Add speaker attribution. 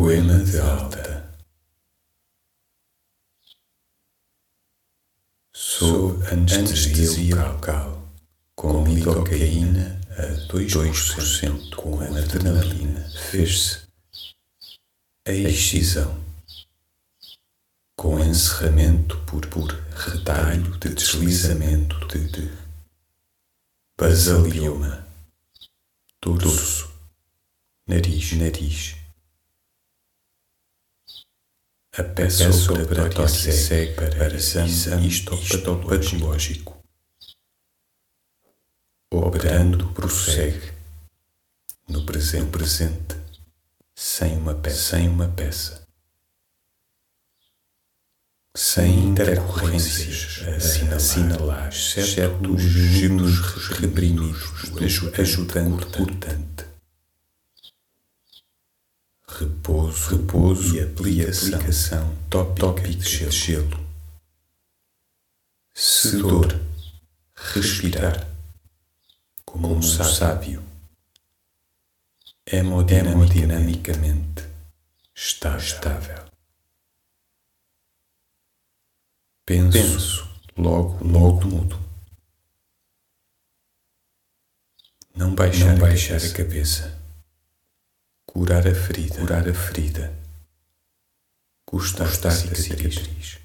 Speaker 1: mente alta. Sob anestesia local, com lidocaína a 2%, com adrenalina, fez-se a excisão, com encerramento por, por retalho de deslizamento de, de basalioma, dorso, nariz, nariz. A peça operatória segue para exame histopatológico. Operando prossegue no presente, presente sem uma peça, sem uma peça. Sem intercorrências a assinalar, exceto os reprimidos, ajudante, portante repouso, repouso e aplicação, aplicação tópica de gelo. Sedor, respirar, como um sábio. Hemodinamicamente estável. Penso, Penso logo, logo mudo. Não baixar, Não baixar a cabeça. A cabeça curar a ferida, curar a ferida, gostar, gostar da cicatriz. cicatriz.